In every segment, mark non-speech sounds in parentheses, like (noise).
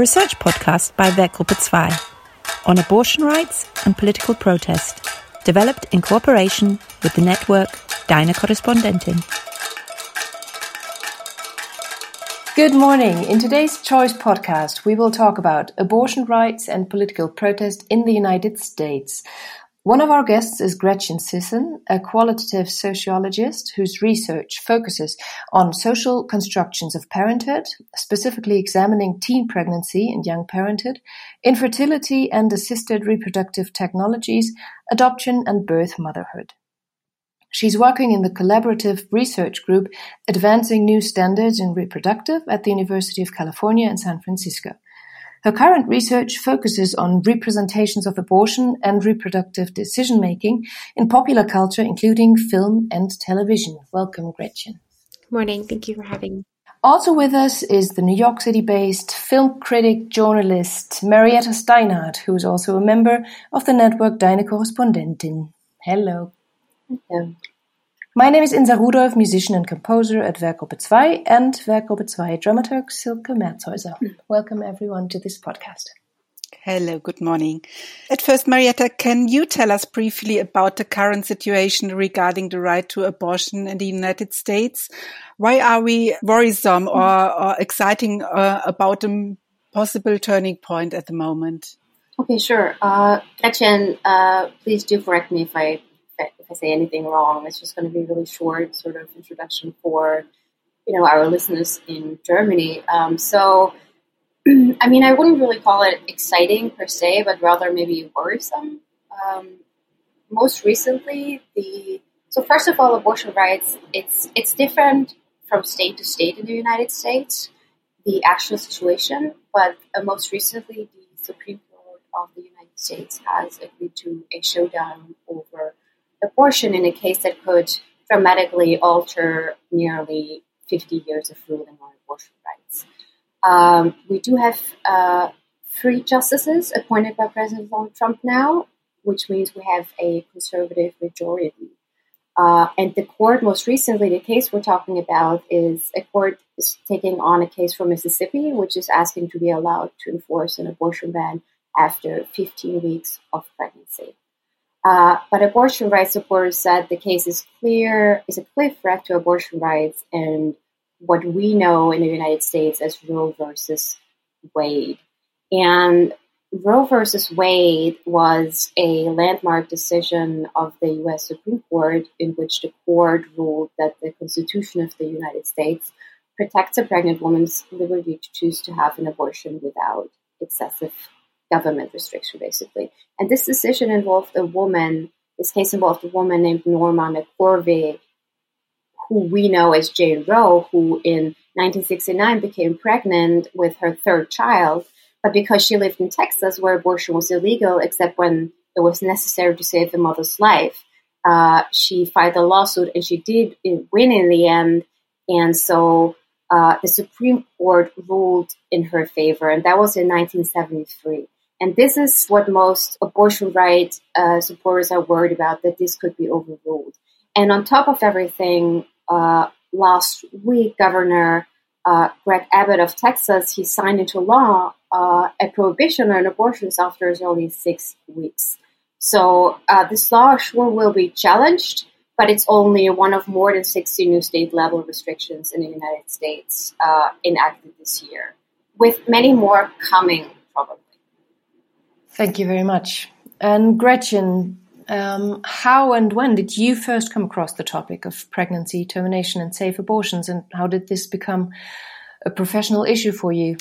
a research podcast by Werkgruppe 2 on abortion rights and political protest, developed in cooperation with the network Deine Korrespondentin. Good morning. In today's Choice podcast, we will talk about abortion rights and political protest in the United States. One of our guests is Gretchen Sisson, a qualitative sociologist whose research focuses on social constructions of parenthood, specifically examining teen pregnancy and young parenthood, infertility and assisted reproductive technologies, adoption and birth motherhood. She's working in the collaborative research group Advancing New Standards in Reproductive at the University of California in San Francisco. Her current research focuses on representations of abortion and reproductive decision making in popular culture, including film and television. Welcome, Gretchen. Good morning. Thank you for having me. Also with us is the New York City based film critic journalist Marietta Steinhardt, who is also a member of the network Deine Korrespondentin. Hello. Hello. My name is Insa Rudolph, musician and composer at Werkgruppe 2 and Werkgruppe 2 dramaturg Silke Merzhäuser. Welcome everyone to this podcast. Hello, good morning. At first, Marietta, can you tell us briefly about the current situation regarding the right to abortion in the United States? Why are we worrisome or, or exciting uh, about a possible turning point at the moment? Okay, sure. Uh, Gretchen, uh, please do correct me if I I say anything wrong. It's just going to be a really short sort of introduction for you know our listeners in Germany. Um, so, (clears throat) I mean, I wouldn't really call it exciting per se, but rather maybe worrisome. Um, most recently, the so first of all, abortion rights it's it's different from state to state in the United States. The actual situation, but uh, most recently, the Supreme Court of the United States has agreed to a showdown over abortion in a case that could dramatically alter nearly 50 years of ruling on abortion rights. Um, we do have uh, three justices appointed by President Donald Trump now, which means we have a conservative majority. Uh, and the court, most recently, the case we're talking about is a court is taking on a case from Mississippi, which is asking to be allowed to enforce an abortion ban after 15 weeks of pregnancy. Uh, but abortion rights supporters said the case is clear, is a clear threat to abortion rights and what we know in the United States as Roe versus Wade. And Roe versus Wade was a landmark decision of the U.S. Supreme Court in which the court ruled that the Constitution of the United States protects a pregnant woman's liberty to choose to have an abortion without excessive government restriction, basically. And this decision involved a woman, this case involved a woman named Norma McCorvey, who we know as Jane Roe, who in 1969 became pregnant with her third child. But because she lived in Texas, where abortion was illegal except when it was necessary to save the mother's life, uh, she filed a lawsuit and she did win in the end. And so uh, the Supreme Court ruled in her favor, and that was in 1973. And this is what most abortion rights uh, supporters are worried about that this could be overruled. And on top of everything, uh, last week, Governor uh, Greg Abbott of Texas he signed into law uh, a prohibition on abortions after as early as six weeks. So uh, this law sure will be challenged, but it's only one of more than 60 new state level restrictions in the United States uh, enacted this year, with many more coming. Thank you very much. And Gretchen, um, how and when did you first come across the topic of pregnancy termination and safe abortions, and how did this become a professional issue for you?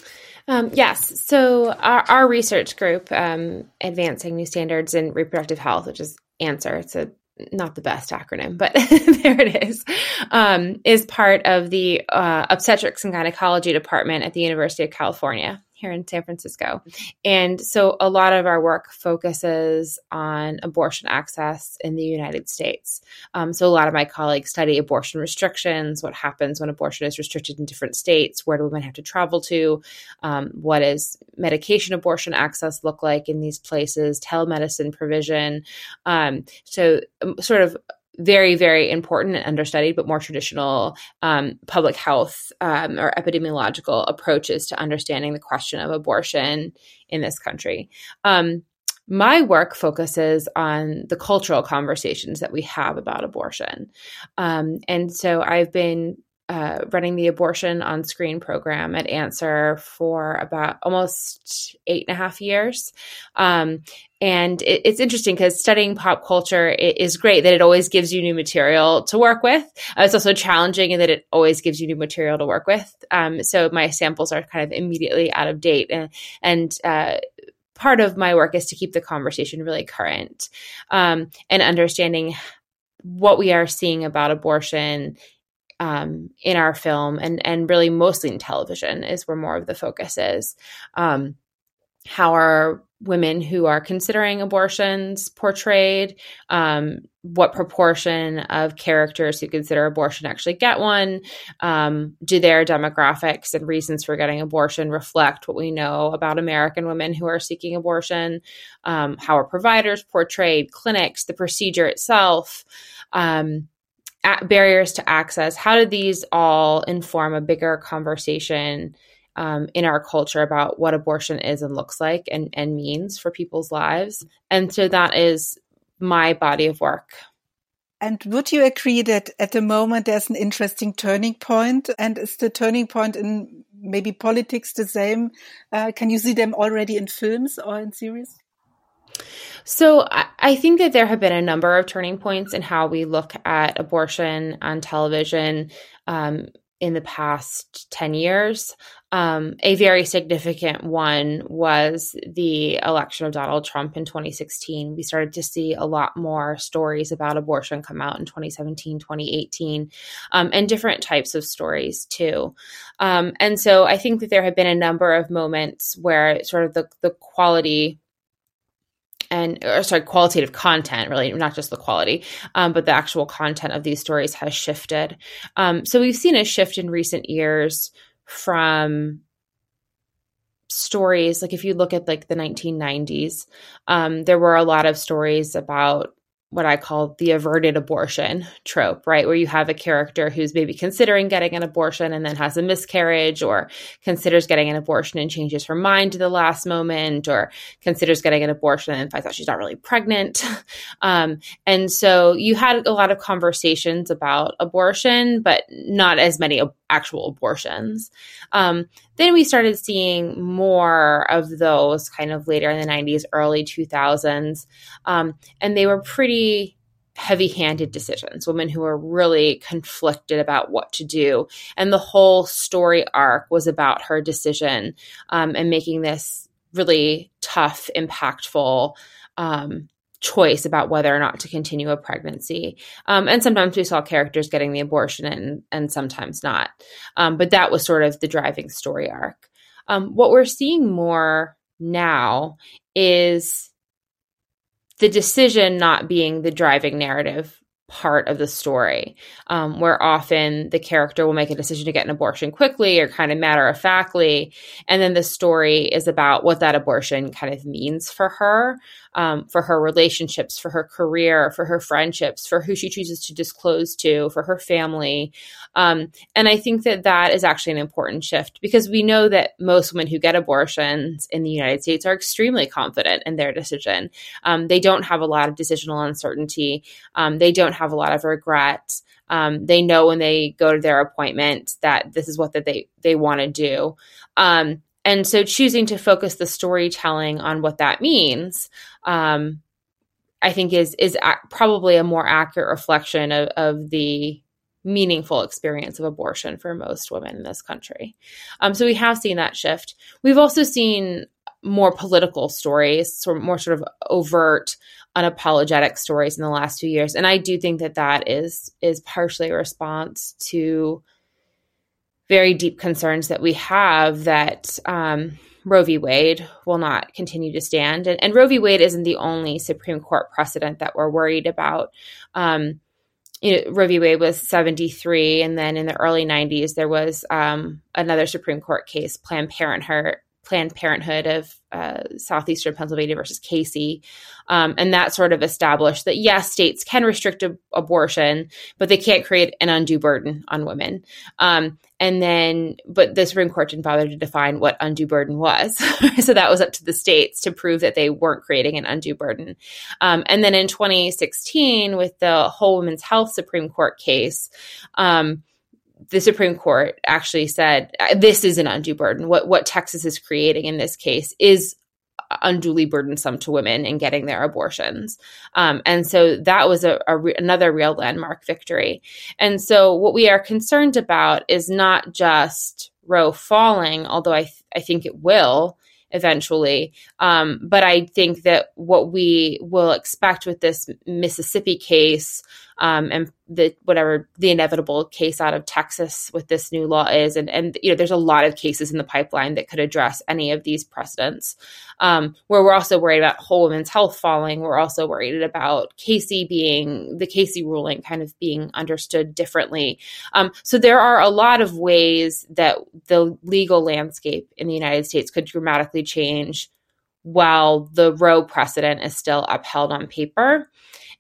Um, yes. So our, our research group, um, Advancing New Standards in Reproductive Health, which is ANSWER, it's a not the best acronym, but (laughs) there it is, um, is part of the uh, obstetrics and gynecology department at the University of California here in San Francisco. And so a lot of our work focuses on abortion access in the United States. Um, so a lot of my colleagues study abortion restrictions, what happens when abortion is restricted in different states, where do women have to travel to, um, what does medication abortion access look like in these places, telemedicine provision. Um, so, um, sort of very, very important and understudied, but more traditional um, public health um, or epidemiological approaches to understanding the question of abortion in this country. Um, my work focuses on the cultural conversations that we have about abortion. Um, and so I've been uh, running the abortion on screen program at Answer for about almost eight and a half years. Um, and it, it's interesting because studying pop culture is great that it always gives you new material to work with. Uh, it's also challenging in that it always gives you new material to work with. Um, so my samples are kind of immediately out of date. And, and uh, part of my work is to keep the conversation really current um, and understanding what we are seeing about abortion um, in our film and and really mostly in television is where more of the focus is. Um, how are women who are considering abortions portrayed? Um, what proportion of characters who consider abortion actually get one? Um, do their demographics and reasons for getting abortion reflect what we know about American women who are seeking abortion? Um, how are providers portrayed? Clinics, the procedure itself? Um, barriers to access how do these all inform a bigger conversation um, in our culture about what abortion is and looks like and, and means for people's lives and so that is my body of work and would you agree that at the moment there's an interesting turning point? And is the turning point in maybe politics the same? Uh, can you see them already in films or in series? So I think that there have been a number of turning points in how we look at abortion on television um, in the past 10 years. Um, a very significant one was the election of Donald Trump in 2016. We started to see a lot more stories about abortion come out in 2017, 2018, um, and different types of stories too. Um, and so I think that there have been a number of moments where sort of the, the quality and or sorry qualitative content really not just the quality um, but the actual content of these stories has shifted. Um, so we've seen a shift in recent years from stories like if you look at like the 1990s um, there were a lot of stories about what I call the averted abortion trope, right? Where you have a character who's maybe considering getting an abortion and then has a miscarriage, or considers getting an abortion and changes her mind to the last moment, or considers getting an abortion and finds out she's not really pregnant. (laughs) Um, and so you had a lot of conversations about abortion, but not as many actual abortions. Um, then we started seeing more of those kind of later in the 90s, early 2000s. Um, and they were pretty heavy handed decisions, women who were really conflicted about what to do. And the whole story arc was about her decision um, and making this really tough, impactful um, choice about whether or not to continue a pregnancy. Um, and sometimes we saw characters getting the abortion and, and sometimes not. Um, but that was sort of the driving story arc. Um, what we're seeing more now is the decision not being the driving narrative part of the story, um, where often the character will make a decision to get an abortion quickly or kind of matter of factly. And then the story is about what that abortion kind of means for her, um, for her relationships, for her career, for her friendships, for who she chooses to disclose to, for her family. Um, and I think that that is actually an important shift because we know that most women who get abortions in the United States are extremely confident in their decision. Um, they don't have a lot of decisional uncertainty. Um, they don't have a lot of regret. Um, they know when they go to their appointment that this is what that they they want to do. Um, and so choosing to focus the storytelling on what that means, um, I think is is a- probably a more accurate reflection of, of the meaningful experience of abortion for most women in this country. Um, so we have seen that shift. We've also seen more political stories, more sort of overt unapologetic stories in the last few years and i do think that that is is partially a response to very deep concerns that we have that um, Roe v. Wade will not continue to stand. And, and, Roe v. Wade isn't the only Supreme Court precedent that we're worried about. Um, you know, Roe v. Wade was 73, and then in the early 90s, there was um, another Supreme Court case, Planned Parenthood, Planned Parenthood of uh, southeastern Pennsylvania versus Casey, um, and that sort of established that yes, states can restrict ab- abortion, but they can't create an undue burden on women. Um, and then, but the Supreme Court didn't bother to define what undue burden was, (laughs) so that was up to the states to prove that they weren't creating an undue burden. Um, and then in 2016, with the Whole Women's Health Supreme Court case. Um, the Supreme Court actually said uh, this is an undue burden. What what Texas is creating in this case is unduly burdensome to women in getting their abortions. Um, and so that was a, a re- another real landmark victory. And so what we are concerned about is not just Roe falling, although I th- I think it will eventually. Um, but I think that what we will expect with this Mississippi case um, and the whatever the inevitable case out of Texas with this new law is, and and you know there's a lot of cases in the pipeline that could address any of these precedents. Um, where we're also worried about whole women's health falling, we're also worried about Casey being the Casey ruling kind of being understood differently. Um, so there are a lot of ways that the legal landscape in the United States could dramatically change while the Roe precedent is still upheld on paper.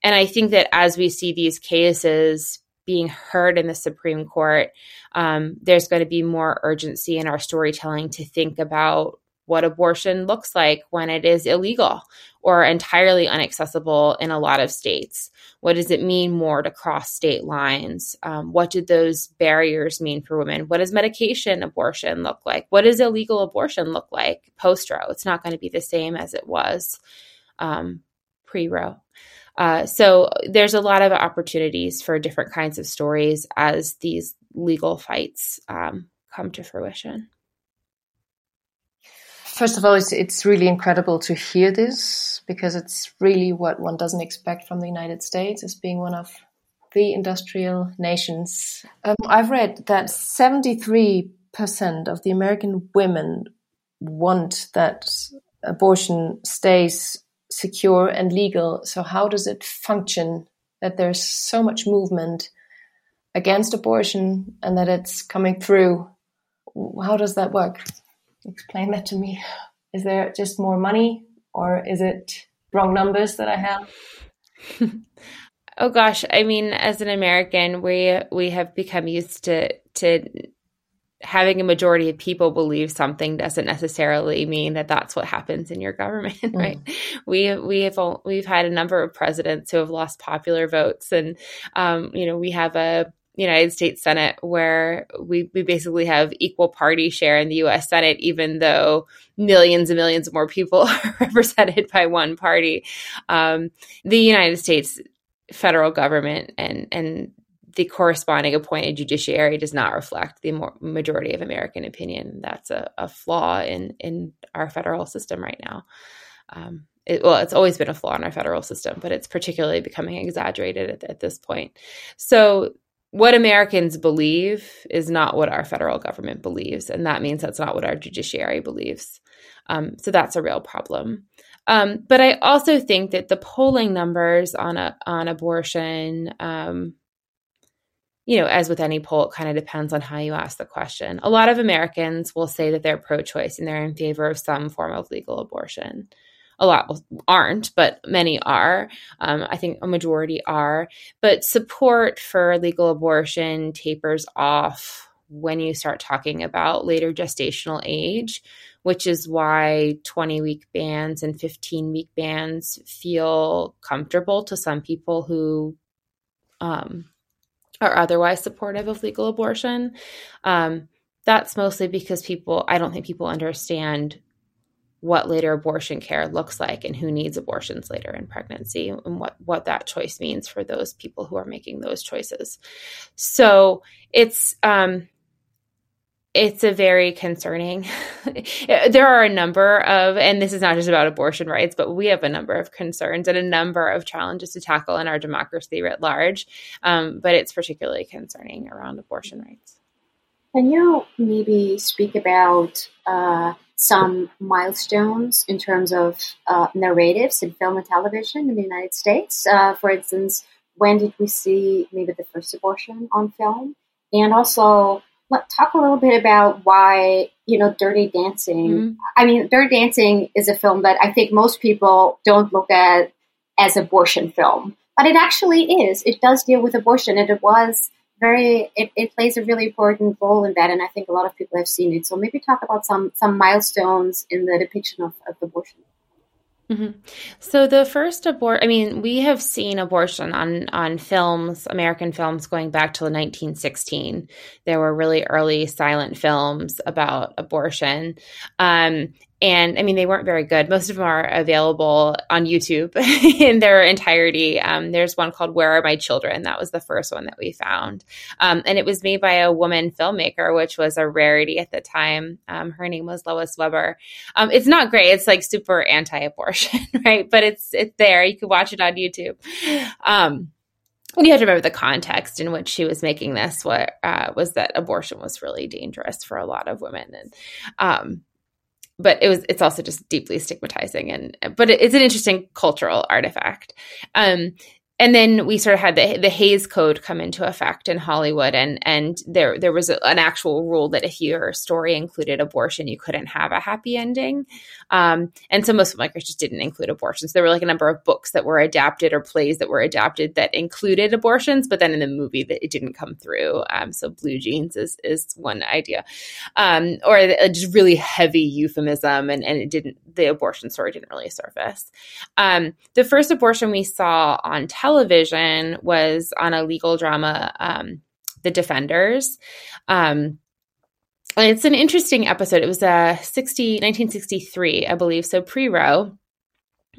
And I think that as we see these cases being heard in the Supreme Court, um, there's going to be more urgency in our storytelling to think about what abortion looks like when it is illegal or entirely inaccessible in a lot of states. What does it mean more to cross state lines? Um, what do those barriers mean for women? What does medication abortion look like? What does illegal abortion look like post Roe? It's not going to be the same as it was um, pre Roe. Uh, so there's a lot of opportunities for different kinds of stories as these legal fights um, come to fruition. First of all, it's, it's really incredible to hear this because it's really what one doesn't expect from the United States as being one of the industrial nations. Um, I've read that 73% of the American women want that abortion stays secure and legal. So how does it function that there's so much movement against abortion and that it's coming through? How does that work? Explain that to me. Is there just more money or is it wrong numbers that I have? (laughs) oh gosh, I mean as an American, we we have become used to to having a majority of people believe something doesn't necessarily mean that that's what happens in your government, (laughs) right? Mm. We we have we've had a number of presidents who have lost popular votes, and um, you know we have a United States Senate where we we basically have equal party share in the U.S. Senate, even though millions and millions more people (laughs) are represented by one party. Um, the United States federal government and and the corresponding appointed judiciary does not reflect the majority of American opinion. That's a, a, flaw in in our federal system right now. Um, it, well, it's always been a flaw in our federal system, but it's particularly becoming exaggerated at, at this point. So, what Americans believe is not what our federal government believes, and that means that's not what our judiciary believes. Um, so that's a real problem. Um, but I also think that the polling numbers on a, on abortion um, you know, as with any poll, it kind of depends on how you ask the question. A lot of Americans will say that they're pro choice and they're in favor of some form of legal abortion. A lot aren't, but many are. Um, I think a majority are. But support for legal abortion tapers off when you start talking about later gestational age, which is why 20 week bans and 15 week bans feel comfortable to some people who um, are otherwise supportive of legal abortion. Um, that's mostly because people, I don't think people understand what later abortion care looks like and who needs abortions later in pregnancy and what, what that choice means for those people who are making those choices. So it's, um, it's a very concerning (laughs) there are a number of and this is not just about abortion rights but we have a number of concerns and a number of challenges to tackle in our democracy writ large um, but it's particularly concerning around abortion rights. Can you maybe speak about uh, some milestones in terms of uh, narratives in film and television in the united states? Uh, for instance when did we see maybe the first abortion on film? And also let, talk a little bit about why you know Dirty Dancing. Mm-hmm. I mean, Dirty Dancing is a film that I think most people don't look at as abortion film, but it actually is. It does deal with abortion, and it was very. It, it plays a really important role in that, and I think a lot of people have seen it. So maybe talk about some some milestones in the depiction of, of abortion. Mm-hmm. So the first abort, I mean, we have seen abortion on on films, American films, going back to 1916. There were really early silent films about abortion, um, and I mean, they weren't very good. Most of them are available on YouTube (laughs) in their entirety. Um, there's one called Where Are My Children? That was the first one that we found. Um, and it was made by a woman filmmaker, which was a rarity at the time. Um, her name was Lois Weber. Um, it's not great. It's like super anti abortion, (laughs) right? But it's, it's there. You can watch it on YouTube. Um, and you have to remember the context in which she was making this what uh, was that abortion was really dangerous for a lot of women and um, but it was it's also just deeply stigmatizing and but it's an interesting cultural artifact. Um, and then we sort of had the the Hays Code come into effect in Hollywood, and and there there was a, an actual rule that if your story included abortion, you couldn't have a happy ending. Um, and so most filmmakers just didn't include abortions. There were like a number of books that were adapted or plays that were adapted that included abortions, but then in the movie that it didn't come through. Um, so blue jeans is is one idea, um, or just really heavy euphemism, and and it didn't the abortion story didn't really surface. Um, the first abortion we saw on television television was on a legal drama, um, The Defenders. Um, it's an interesting episode. It was a uh, 60, 1963, I believe, so pre Roe.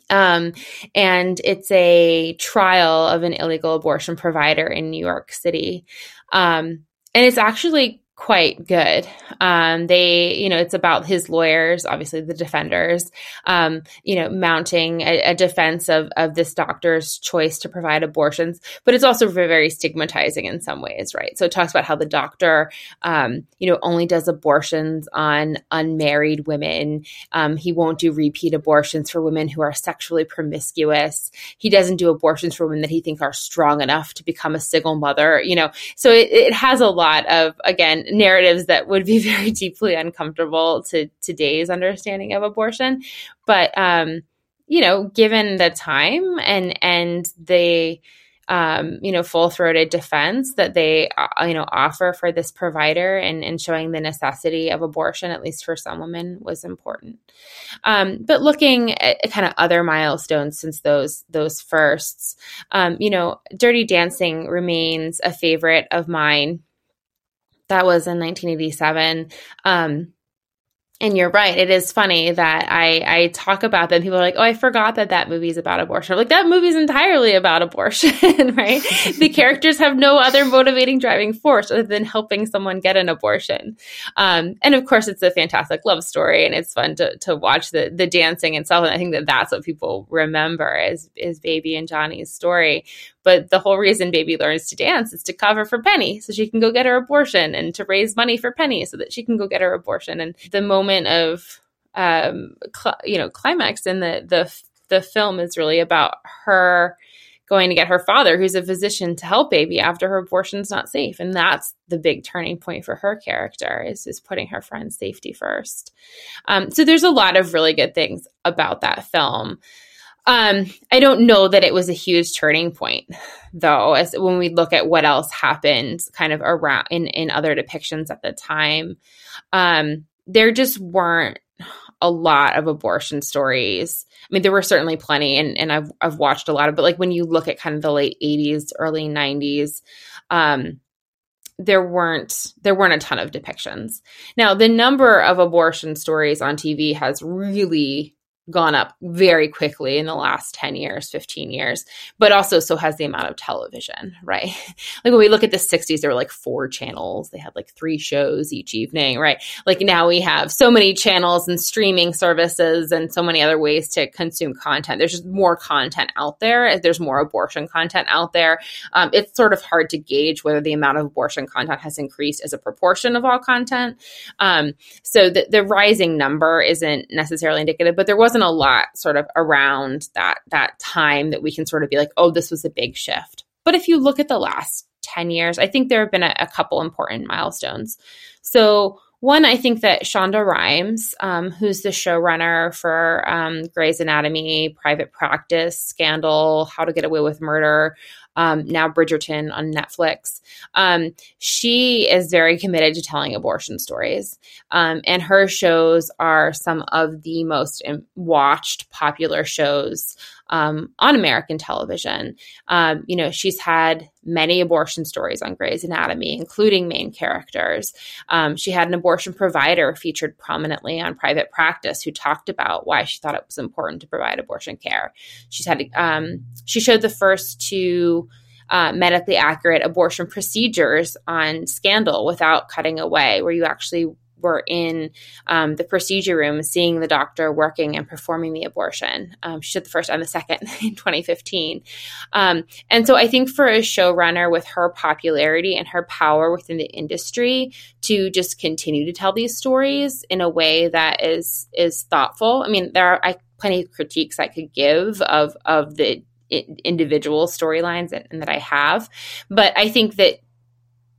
Um, and it's a trial of an illegal abortion provider in New York City. Um, and it's actually quite good. Um, they, you know, it's about his lawyers, obviously the defenders, um, you know, mounting a, a, defense of of this doctor's choice to provide abortions, but it's also very stigmatizing in some ways, right? So it talks about how the doctor, um, you know, only does abortions on unmarried women. Um, he won't do repeat abortions for women who are sexually promiscuous. He doesn't do abortions for women that he thinks are strong enough to become a single mother. You know, so it, it has a lot of again narratives that would be (laughs) very deeply uncomfortable to today's understanding of abortion. But um, you know, given the time and and the um, you know, full throated defense that they, uh, you know, offer for this provider and, and showing the necessity of abortion, at least for some women, was important. Um, but looking at kind of other milestones since those those firsts, um, you know, Dirty Dancing remains a favorite of mine that was in 1987. Um, and you're right. It is funny that I, I talk about them. People are like, oh, I forgot that that movie is about abortion. I'm like, that movie is entirely about abortion, (laughs) right? the (laughs) characters have no other motivating driving force other than helping someone get an abortion. Um, and of course, it's a fantastic love story and it's fun to, to watch the, the dancing itself. And I think that that's what people remember is, is Baby and Johnny's story. But the whole reason Baby learns to dance is to cover for Penny so she can go get her abortion and to raise money for Penny so that she can go get her abortion. And the moment of, um, cl- you know, climax in the, the, the film is really about her going to get her father, who's a physician, to help baby after her abortion's not safe. And that's the big turning point for her character is, is putting her friend's safety first. Um, so there's a lot of really good things about that film. Um, I don't know that it was a huge turning point, though, as when we look at what else happened kind of around in, in other depictions at the time. Um, there just weren't a lot of abortion stories. I mean, there were certainly plenty, and, and I've I've watched a lot of, but like when you look at kind of the late '80s, early '90s, um, there weren't there weren't a ton of depictions. Now, the number of abortion stories on TV has really gone up very quickly in the last 10 years, 15 years, but also so has the amount of television, (laughs) right? like when we look at the 60s, there were like four channels. They had like three shows each evening, right? Like now we have so many channels and streaming services and so many other ways to consume content. There's just more content out there. There's more abortion content out there. Um, it's sort of hard to gauge whether the amount of abortion content has increased as a proportion of all content. Um, so the, the rising number isn't necessarily indicative, but there wasn't wasn't a lot sort of around that that time that we can sort of be like, oh, this was a big shift. But if you look at the last 10 years, I think there have been a, a couple important milestones. So, one, I think that Shonda Rhimes, um, who's the showrunner for um, Grey's Anatomy, Private Practice, Scandal, How to Get Away with Murder, um, now Bridgerton on Netflix. Um, she is very committed to telling abortion stories. Um, and her shows are some of the most watched popular shows um, on American television. Um, you know, she's had many abortion stories on Grey's Anatomy, including main characters. Um, she had an abortion provider featured prominently on Private Practice who talked about why she thought it was important to provide abortion care. She's had um, she showed the first two. Uh, medically accurate abortion procedures on Scandal without cutting away, where you actually were in um, the procedure room seeing the doctor working and performing the abortion. Um, she did the first and the second (laughs) in 2015. Um, and so I think for a showrunner with her popularity and her power within the industry to just continue to tell these stories in a way that is is thoughtful. I mean, there are I, plenty of critiques I could give of of the individual storylines and, and that I have, but I think that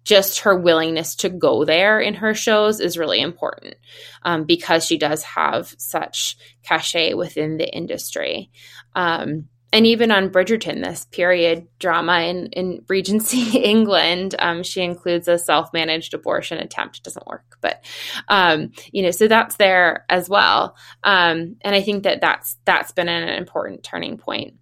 just her willingness to go there in her shows is really important um, because she does have such cachet within the industry. Um, and even on Bridgerton, this period drama in, in Regency (laughs) England, um, she includes a self managed abortion attempt. It doesn't work, but um, you know, so that's there as well. Um, and I think that that's that's been an important turning point.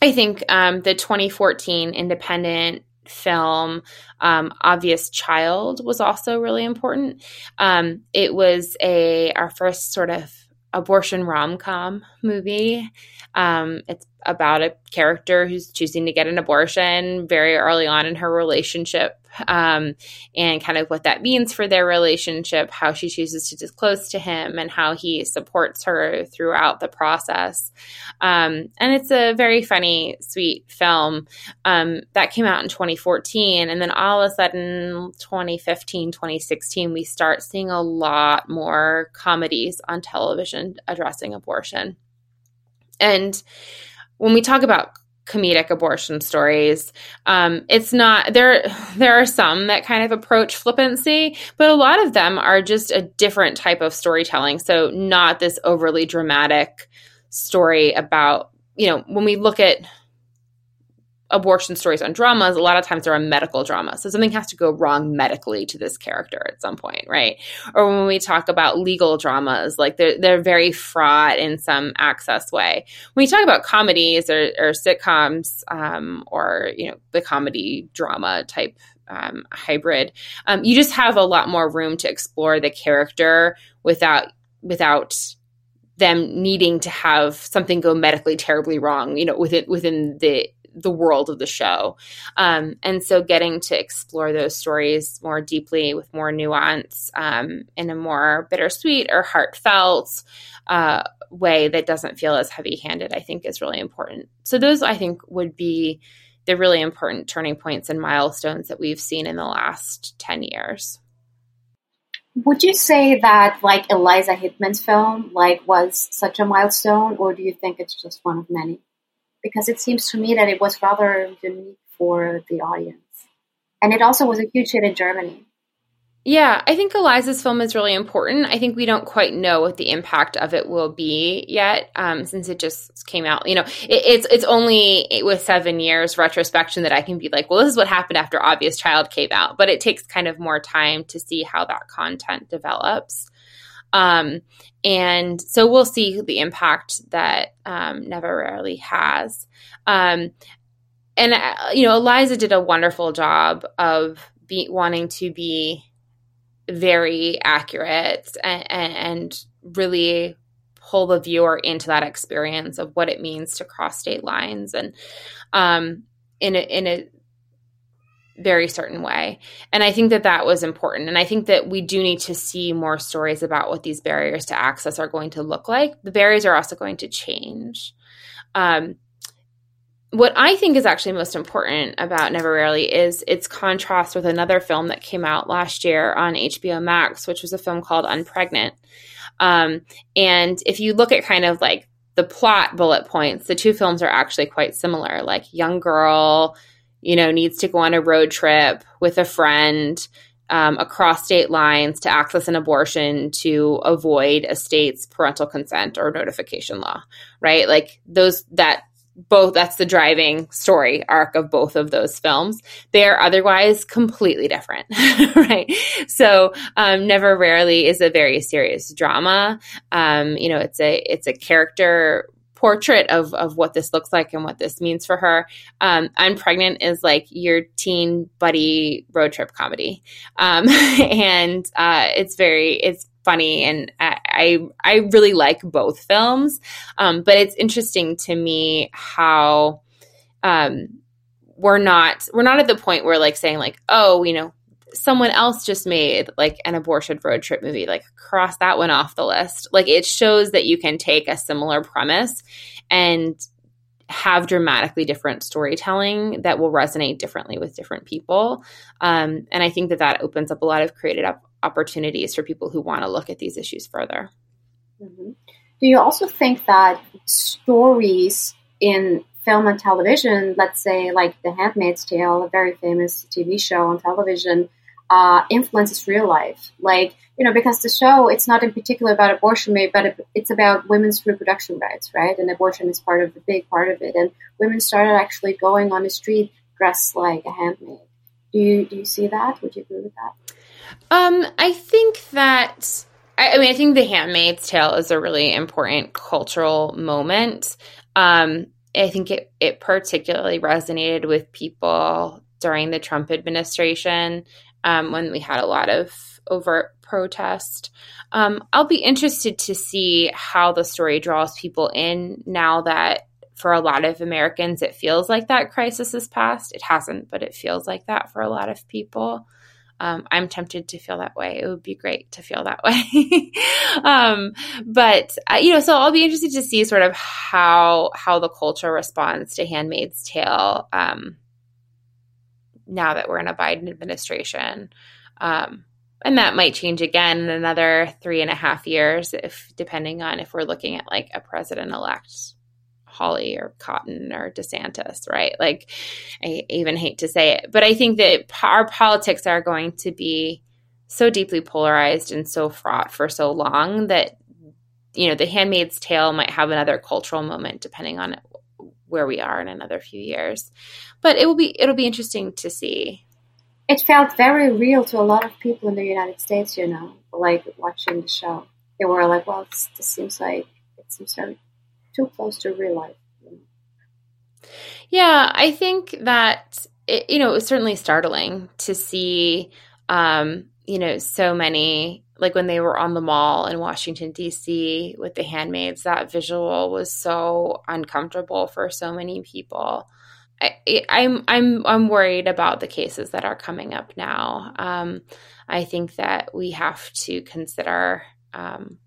I think um, the 2014 independent film. Um, obvious child was also really important. Um, it was a our first sort of abortion rom-com movie. Um, it's about a character who's choosing to get an abortion very early on in her relationship um, and kind of what that means for their relationship, how she chooses to disclose to him, and how he supports her throughout the process. Um, and it's a very funny, sweet film um, that came out in 2014. And then all of a sudden, 2015, 2016, we start seeing a lot more comedies on television addressing abortion. And when we talk about comedic abortion stories. Um, it's not there. There are some that kind of approach flippancy, but a lot of them are just a different type of storytelling. So not this overly dramatic story about you know when we look at abortion stories on dramas, a lot of times they're a medical drama. So something has to go wrong medically to this character at some point, right? Or when we talk about legal dramas, like they're, they're very fraught in some access way. When you talk about comedies or, or sitcoms um, or, you know, the comedy drama type um, hybrid, um, you just have a lot more room to explore the character without without them needing to have something go medically terribly wrong, you know, within within the the world of the show. Um, and so getting to explore those stories more deeply with more nuance um, in a more bittersweet or heartfelt uh, way that doesn't feel as heavy handed, I think is really important. So those I think would be the really important turning points and milestones that we've seen in the last 10 years. Would you say that like Eliza Hittman's film like was such a milestone or do you think it's just one of many? Because it seems to me that it was rather unique for the audience. And it also was a huge hit in Germany. Yeah, I think Eliza's film is really important. I think we don't quite know what the impact of it will be yet, um, since it just came out. You know, it, it's it's only with seven years retrospection that I can be like, well, this is what happened after Obvious Child came out. But it takes kind of more time to see how that content develops. Um, and so we'll see the impact that um, Never Rarely has. Um, and, uh, you know, Eliza did a wonderful job of be, wanting to be very accurate and, and really pull the viewer into that experience of what it means to cross state lines and um, in a, in a very certain way. And I think that that was important. And I think that we do need to see more stories about what these barriers to access are going to look like. The barriers are also going to change. Um, what I think is actually most important about Never Rarely is its contrast with another film that came out last year on HBO Max, which was a film called Unpregnant. Um, and if you look at kind of like the plot bullet points, the two films are actually quite similar. Like young girl you know, needs to go on a road trip with a friend um, across state lines to access an abortion to avoid a state's parental consent or notification law, right? Like those that both that's the driving story arc of both of those films. They're otherwise completely different (laughs) right? So um, never rarely is a very serious drama. Um, you know it's a it's a character portrait of of what this looks like and what this means for her. Um, Unpregnant is like your teen buddy road trip comedy, um, (laughs) and uh, it's very it's funny and I I really like both films. Um, but it's interesting to me how um, we're not we're not at the point where like saying like oh you know someone else just made like an abortion road trip movie like cross that one off the list. Like it shows that you can take a similar premise and have dramatically different storytelling that will resonate differently with different people. Um, and i think that that opens up a lot of creative op- opportunities for people who want to look at these issues further. Mm-hmm. do you also think that stories in film and television let's say like the handmaid's tale a very famous tv show on television uh, influences real life. Like, you know, because the show, it's not in particular about abortion, but it's about women's reproduction rights, right? And abortion is part of a big part of it. And women started actually going on the street dressed like a handmaid. Do you do you see that? Would you agree with that? Um, I think that I, I mean I think The Handmaid's Tale is a really important cultural moment. Um, I think it it particularly resonated with people during the Trump administration um, when we had a lot of overt protest. Um, I'll be interested to see how the story draws people in now that for a lot of Americans, it feels like that crisis is past. It hasn't, but it feels like that for a lot of people. Um, I'm tempted to feel that way. It would be great to feel that (laughs) way. um, but uh, you know, so I'll be interested to see sort of how how the culture responds to *Handmaid's Tale* um, now that we're in a Biden administration. Um, and that might change again in another three and a half years, if depending on if we're looking at like a president elect Hawley or Cotton or DeSantis, right? Like, I even hate to say it, but I think that our politics are going to be so deeply polarized and so fraught for so long that, you know, The Handmaid's Tale might have another cultural moment depending on where we are in another few years. But it will be it'll be interesting to see. It felt very real to a lot of people in the United States, you know, like watching the show. They were like, "Well, this, seems like it seems very too close to real life." Yeah, I think that it, you know it was certainly startling to see, um, you know, so many like when they were on the mall in Washington D.C. with the handmaids, that visual was so uncomfortable for so many people. I, am I'm, I'm I'm worried about the cases that are coming up now. Um, I think that we have to consider um,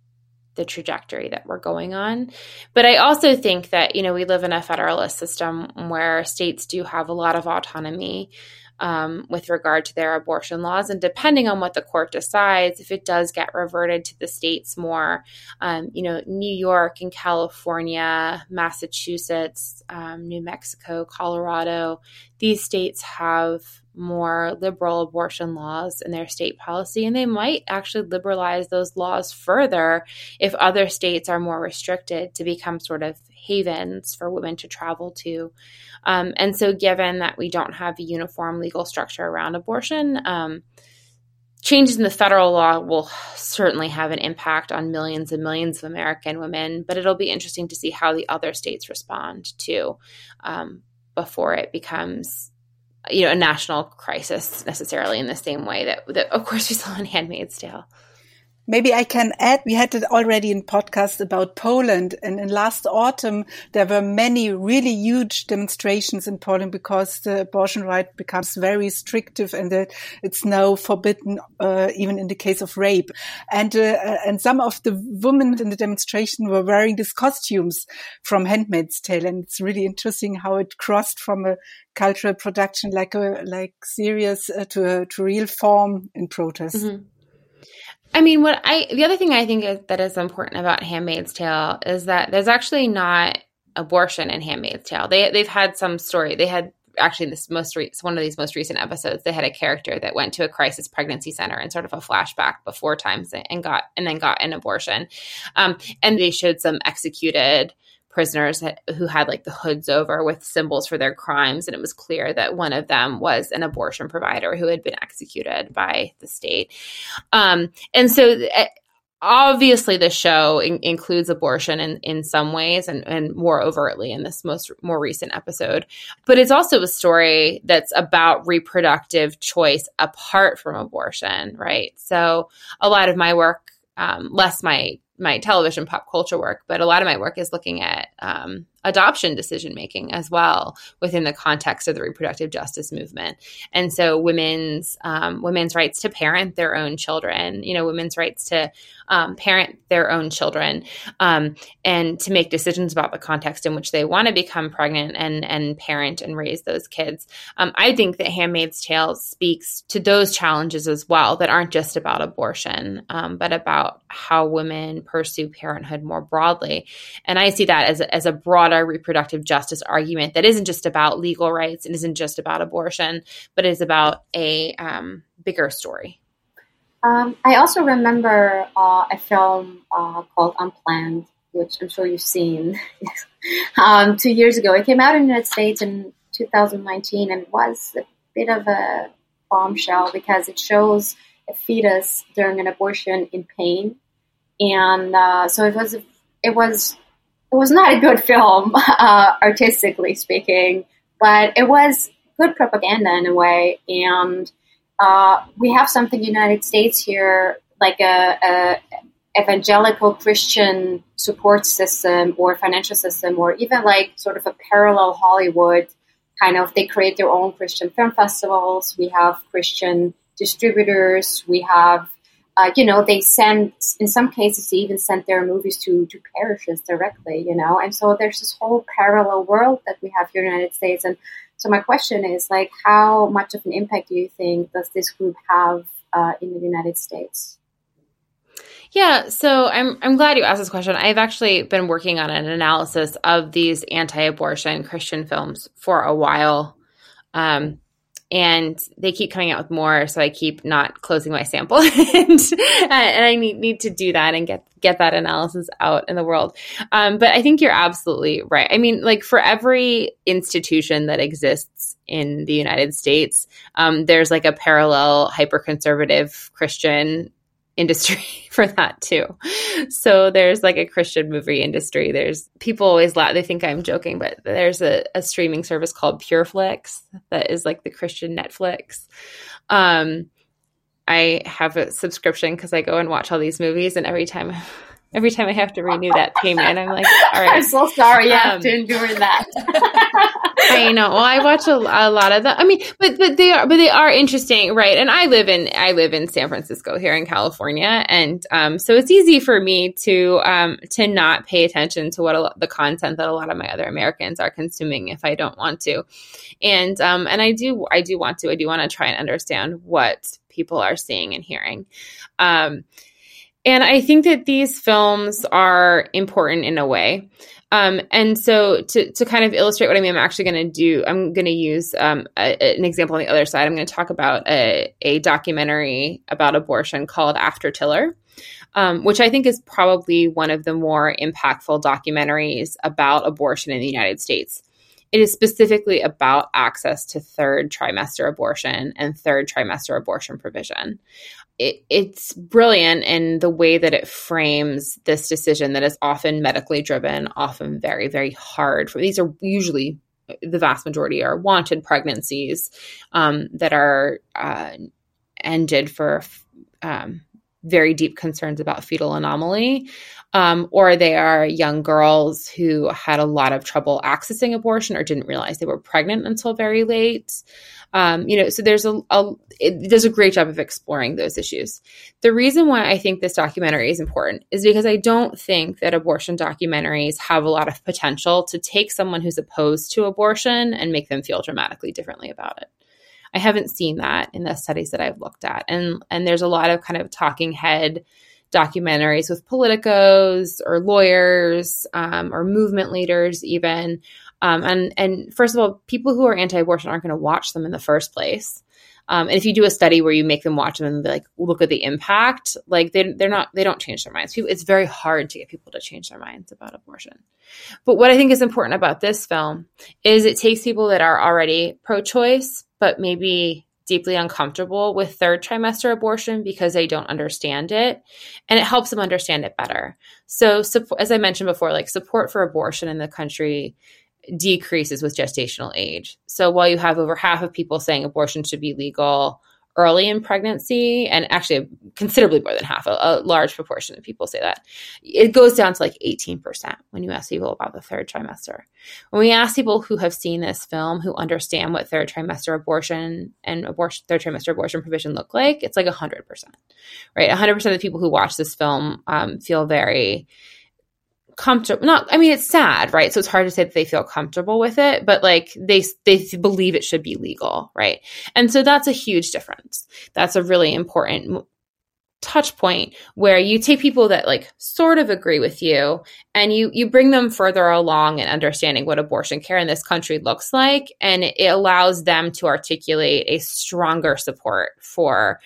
the trajectory that we're going on. But I also think that you know we live in a federalist system where states do have a lot of autonomy um, with regard to their abortion laws. And depending on what the court decides, if it does get reverted to the states more, um, you know, New York and California, Massachusetts, um, New Mexico, Colorado, these states have more liberal abortion laws in their state policy, and they might actually liberalize those laws further if other states are more restricted to become sort of havens for women to travel to. Um, and so, given that we don't have a uniform legal structure around abortion, um, changes in the federal law will certainly have an impact on millions and millions of American women, but it'll be interesting to see how the other states respond to um, before it becomes you know a national crisis necessarily in the same way that, that of course we saw in handmaid's tale Maybe I can add, we had it already in podcast about Poland. And in last autumn, there were many really huge demonstrations in Poland because the abortion right becomes very restrictive and it's now forbidden, uh, even in the case of rape. And, uh, and some of the women in the demonstration were wearing these costumes from Handmaid's Tale. And it's really interesting how it crossed from a cultural production like a, like serious uh, to a, to real form in protest. Mm -hmm. I mean, what I the other thing I think is, that is important about Handmaid's Tale is that there's actually not abortion in Handmaid's Tale. They they've had some story. They had actually this most re- one of these most recent episodes they had a character that went to a crisis pregnancy center and sort of a flashback before times and got and then got an abortion um, and they showed some executed prisoners who had like the hoods over with symbols for their crimes and it was clear that one of them was an abortion provider who had been executed by the state. Um, and so eh, obviously the show in- includes abortion in, in some ways and, and more overtly in this most more recent episode. But it's also a story that's about reproductive choice apart from abortion right? So a lot of my work um, less my my television pop culture work but a lot of my work is looking at um, adoption decision making as well within the context of the reproductive justice movement. And so women's um, women's rights to parent their own children, you know, women's rights to um, parent their own children, um, and to make decisions about the context in which they want to become pregnant and and parent and raise those kids. Um, I think that *Handmaid's Tale* speaks to those challenges as well that aren't just about abortion, um, but about how women pursue parenthood more broadly. And I see that as as a broader broader reproductive justice argument that isn't just about legal rights and isn't just about abortion, but is about a um, bigger story. Um, I also remember uh, a film uh, called Unplanned, which I'm sure you've seen (laughs) um, two years ago. It came out in the United States in 2019 and was a bit of a bombshell because it shows a fetus during an abortion in pain, and uh, so it was it was it was not a good film, (laughs) uh, artistically speaking, but it was good propaganda in a way. And uh, we have something United States here, like a, a, evangelical Christian support system or financial system, or even like sort of a parallel Hollywood kind of. They create their own Christian film festivals. We have Christian distributors. We have uh, you know, they send, in some cases, they even send their movies to, to parishes directly, you know, and so there's this whole parallel world that we have here in the United States. And so my question is, like, how much of an impact do you think does this group have uh, in the United States? Yeah, so I'm I'm glad you asked this question. I've actually been working on an analysis of these anti-abortion Christian films for a while. Um, and they keep coming out with more so i keep not closing my sample. (laughs) And, and i need, need to do that and get get that analysis out in the world. Um, but i think you're absolutely right. I mean like for every institution that exists in the united states um, there's like a parallel hyper conservative christian industry (laughs) for that too. So there's like a Christian movie industry. There's people always laugh. They think I'm joking, but there's a, a streaming service called PureFlix that is like the Christian Netflix. Um, I have a subscription because I go and watch all these movies, and every time every time I have to renew that payment. I'm like, all right. I'm so sorry you um, have to endure that. (laughs) I know. Well, I watch a, a, lot of that. I mean, but but they are but they are interesting, right? And I live in I live in San Francisco here in California, and um, so it's easy for me to um, to not pay attention to what a, the content that a lot of my other Americans are consuming if I don't want to, and um, and I do I do want to I do want to try and understand what people are seeing and hearing. Um, and I think that these films are important in a way. Um, and so to, to kind of illustrate what I mean, I'm actually going to do, I'm going to use um, a, an example on the other side. I'm going to talk about a, a documentary about abortion called After Tiller. Um, which I think is probably one of the more impactful documentaries about abortion in the United States. It is specifically about access to third trimester abortion and third trimester abortion provision it, it's brilliant in the way that it frames this decision that is often medically driven, often very, very hard. For these are usually the vast majority are wanted pregnancies um, that are uh, ended for um, very deep concerns about fetal anomaly, um, or they are young girls who had a lot of trouble accessing abortion or didn't realize they were pregnant until very late. Um, you know, so there's a, a it does a great job of exploring those issues. The reason why I think this documentary is important is because I don't think that abortion documentaries have a lot of potential to take someone who's opposed to abortion and make them feel dramatically differently about it. I haven't seen that in the studies that I've looked at, and and there's a lot of kind of talking head documentaries with politicos or lawyers um, or movement leaders even Um, and and first of all, people who are anti-abortion aren't going to watch them in the first place. Um, and if you do a study where you make them watch them and be like, look at the impact, like they, they're not, they don't change their minds. People, it's very hard to get people to change their minds about abortion. But what I think is important about this film is it takes people that are already pro-choice, but maybe deeply uncomfortable with third trimester abortion because they don't understand it and it helps them understand it better so as i mentioned before like support for abortion in the country decreases with gestational age. So while you have over half of people saying abortion should be legal early in pregnancy, and actually considerably more than half, a, a, large proportion of people say that, it goes down to like 18% when you ask people about the third trimester. When we ask people who have seen this film, who understand what third trimester abortion and abortion, third trimester abortion provision look like, it's like 100%, right? 100% of the people who watch this film um, feel very comfortable not i mean it's sad right? So it's hard to say that they feel comfortable with it but like they they believe it should be legal right? And so that's a huge difference. That's a really important touch point where you take people that like sort of agree with you and you you bring them further along in understanding what abortion care in this country looks like and it allows them to articulate a stronger support for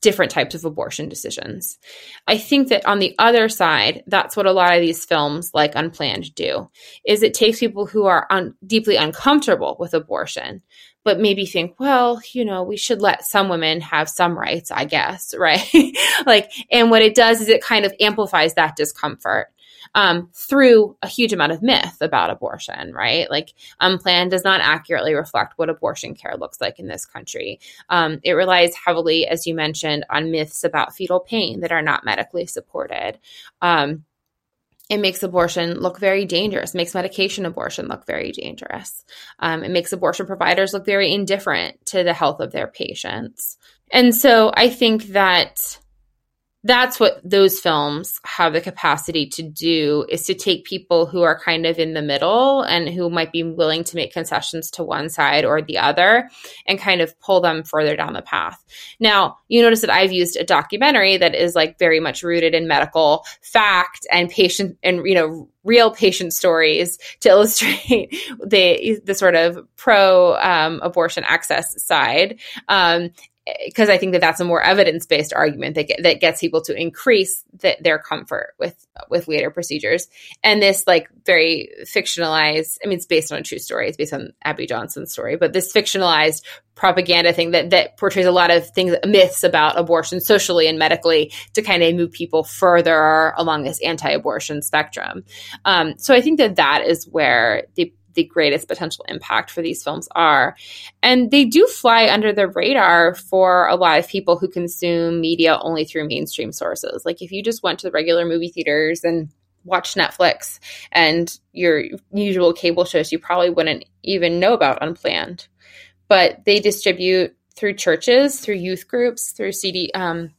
different types of abortion decisions. I think that on the other side, that's what a lot of these films like Unplanned do. Is it takes people who are un- deeply uncomfortable with abortion but maybe think, well, you know, we should let some women have some rights, I guess, (laughs) right? like and what it does is it kind of amplifies that discomfort um, through a huge amount of myth about abortion, right? Like Unplanned does not accurately reflect what abortion care looks like in this country. Um, it relies heavily, as you mentioned, on myths about fetal pain that are not medically supported. Um, it makes abortion look very dangerous, makes medication abortion look very dangerous. Um, it makes abortion providers look very indifferent to the health of their patients. And so I think that that's what those films have the capacity to do is to take people who are kind of in the middle and who might be willing to make concessions to one side or the other and kind of pull them further down the path. Now, you notice that I've used a documentary that is like very much rooted in medical fact and patient and you know real patient stories to (laughs) illustrate the the sort of pro um, abortion access side. Um, because I think that that's a more evidence based argument that get, that gets people to increase the, their comfort with with later procedures. And this like very fictionalized, I mean, it's based on a true story. It's based on Abby Johnson's story, but this fictionalized propaganda thing that that portrays a lot of things, myths about abortion socially and medically to kind of move people further along this anti-abortion spectrum. Um, so I think that that is where the the greatest potential impact for these films are. And they do fly under the radar for a lot of people who consume media only through mainstream sources. Like if you just went to the regular movie theaters and watched Netflix and your usual cable shows, you probably wouldn't even know about Unplanned. But they distribute through churches, through youth groups, through CD, um,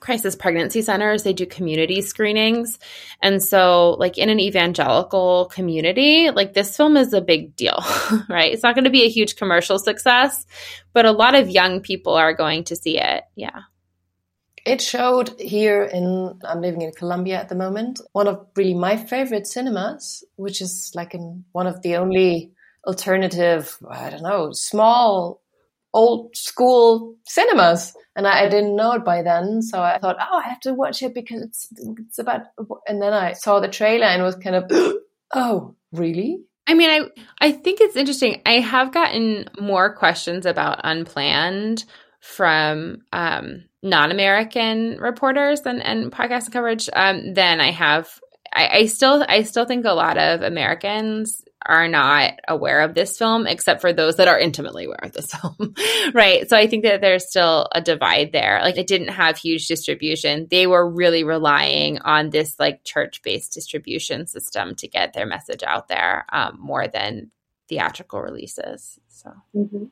crisis pregnancy centers, they do community screenings. And so, like in an evangelical community, like this film is a big deal, (laughs) right? It's not going to be a huge commercial success, but a lot of young people are going to see it. Yeah. It showed here in, I'm living in Colombia at the moment, one of really my favorite cinemas, which is like in one of the only alternative, I don't know, small old school cinemas and I, I, didn't know it by then. So I thought, oh, I have to watch it because it's it's about. And then I saw the trailer and was kind of, (gasps) oh, really? I mean, I I think it's interesting. I have gotten more questions about Unplanned from um, non-American reporters and and podcast coverage um, than I have. I, I still I still think a lot of Americans are not aware of this film, except for those that are intimately aware of this (laughs) film, right? So I think that there's still a divide there. Like it didn't have huge distribution. They were really relying on this like church based distribution system to get their message out there um, more than theatrical releases. So. Mm-hmm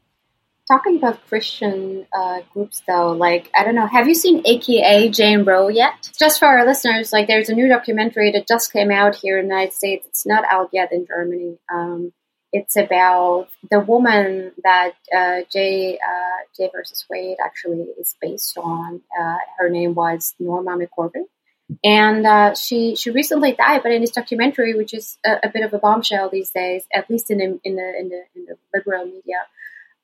talking about Christian uh, groups, though, like I don't know, have you seen AKA Jane Roe yet? Just for our listeners, like there's a new documentary that just came out here in the United States. It's not out yet in Germany. Um, it's about the woman that uh, Jay uh, Jay versus Wade actually is based on. Uh, her name was Norma McCorvey. And uh, she she recently died, but in this documentary, which is a, a, bit of a bombshell these days, at least in in the in the, in the liberal media,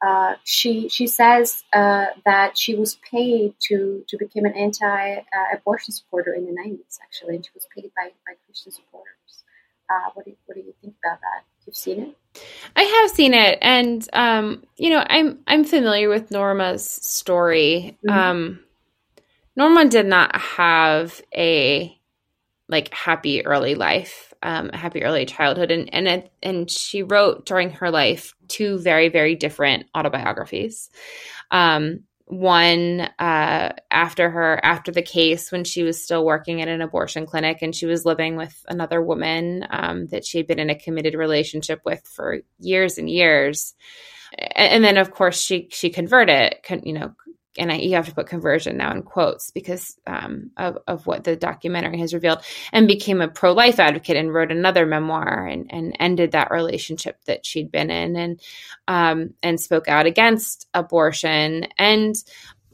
uh, she she says uh, that she was paid to to become an anti-abortion supporter in the 90s, actually, and she was paid by, by Christian supporters. Uh, what do you, what do you think about that? You've seen it? I have seen it, and um, you know, I'm I'm familiar with Norma's story. Mm-hmm. Um, Norma did not have a like happy early life, um, a happy early childhood, and and and she wrote during her life two very very different autobiographies. Um, one uh, after her after the case when she was still working at an abortion clinic and she was living with another woman um, that she had been in a committed relationship with for years and years and then of course she she converted you know and I, you have to put conversion now in quotes because um, of, of what the documentary has revealed, and became a pro life advocate and wrote another memoir and, and ended that relationship that she'd been in and um, and spoke out against abortion. And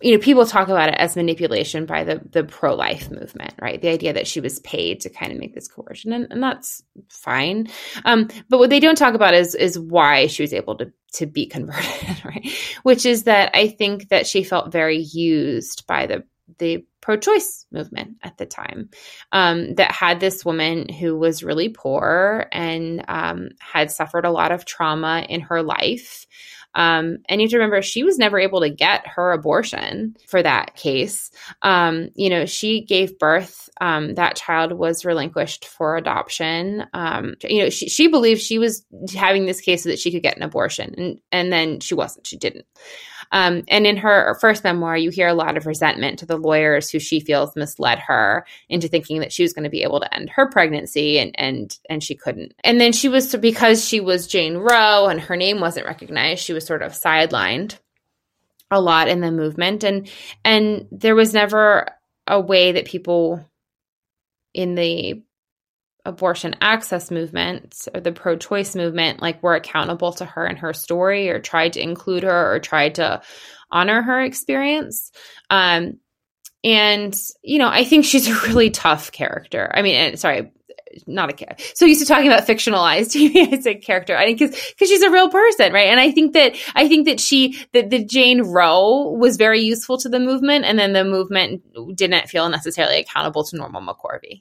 you know, people talk about it as manipulation by the the pro life movement, right? The idea that she was paid to kind of make this coercion, and, and that's fine. Um, but what they don't talk about is is why she was able to to be (laughs) converted, right? Which is that I think that she felt very used by the the pro-choice movement at the time um, that had this woman who was really poor and um, had suffered a lot of trauma in her life um, and you have to remember, she was never able to get her abortion for that case. Um, you know, she gave birth. Um, that child was relinquished for adoption. Um, you know, she, she believed she was having this case so that she could get an abortion, and and then she wasn't. She didn't. Um, and in her first memoir, you hear a lot of resentment to the lawyers who she feels misled her into thinking that she was going to be able to end her pregnancy, and and and she couldn't. And then she was because she was Jane Roe and her name wasn't recognized, she was sort of sidelined a lot in the movement, and and there was never a way that people in the abortion access movement or the pro choice movement like were accountable to her and her story or tried to include her or tried to honor her experience. Um, and, you know, I think she's a (laughs) really tough character. I mean, sorry, not a character. So used to talking about fictionalized (laughs) TV as a character. I think because because she's a real person, right? And I think that I think that she that the Jane Roe was very useful to the movement, and then the movement didn't feel necessarily accountable to Norma McCorvey.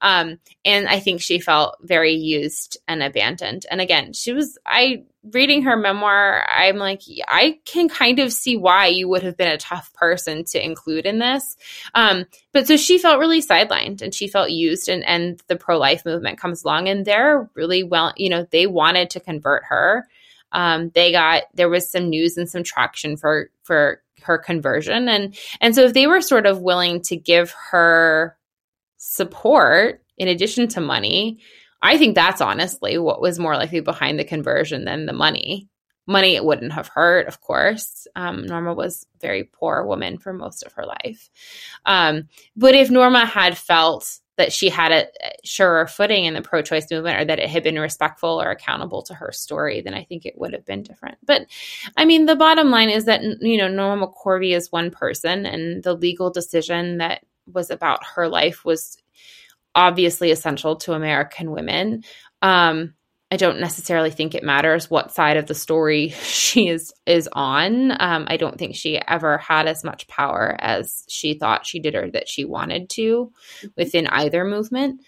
Um, and I think she felt very used and abandoned. And again, she was I reading her memoir, I'm like, I can kind of see why you would have been a tough person to include in this. Um, but so she felt really sidelined and she felt used, and, and the pro life movement comes along and they're really well, you know, they wanted to convert her. Um, they got there was some news and some traction for for her conversion, and and so if they were sort of willing to give her support in addition to money, I think that's honestly what was more likely behind the conversion than the money. Money it wouldn't have hurt, of course. Um, Norma was a very poor woman for most of her life. Um, but if Norma had felt that she had a surer footing in the pro choice movement or that it had been respectful or accountable to her story, then I think it would have been different. But I mean, the bottom line is that, you know, Norma McCorvey is one person and the legal decision that was about her life was obviously essential to American women. Um, I don't necessarily think it matters what side of the story (laughs) she is is on. Um, I don't think she ever had as much power as she thought she did or that she wanted to within either movement.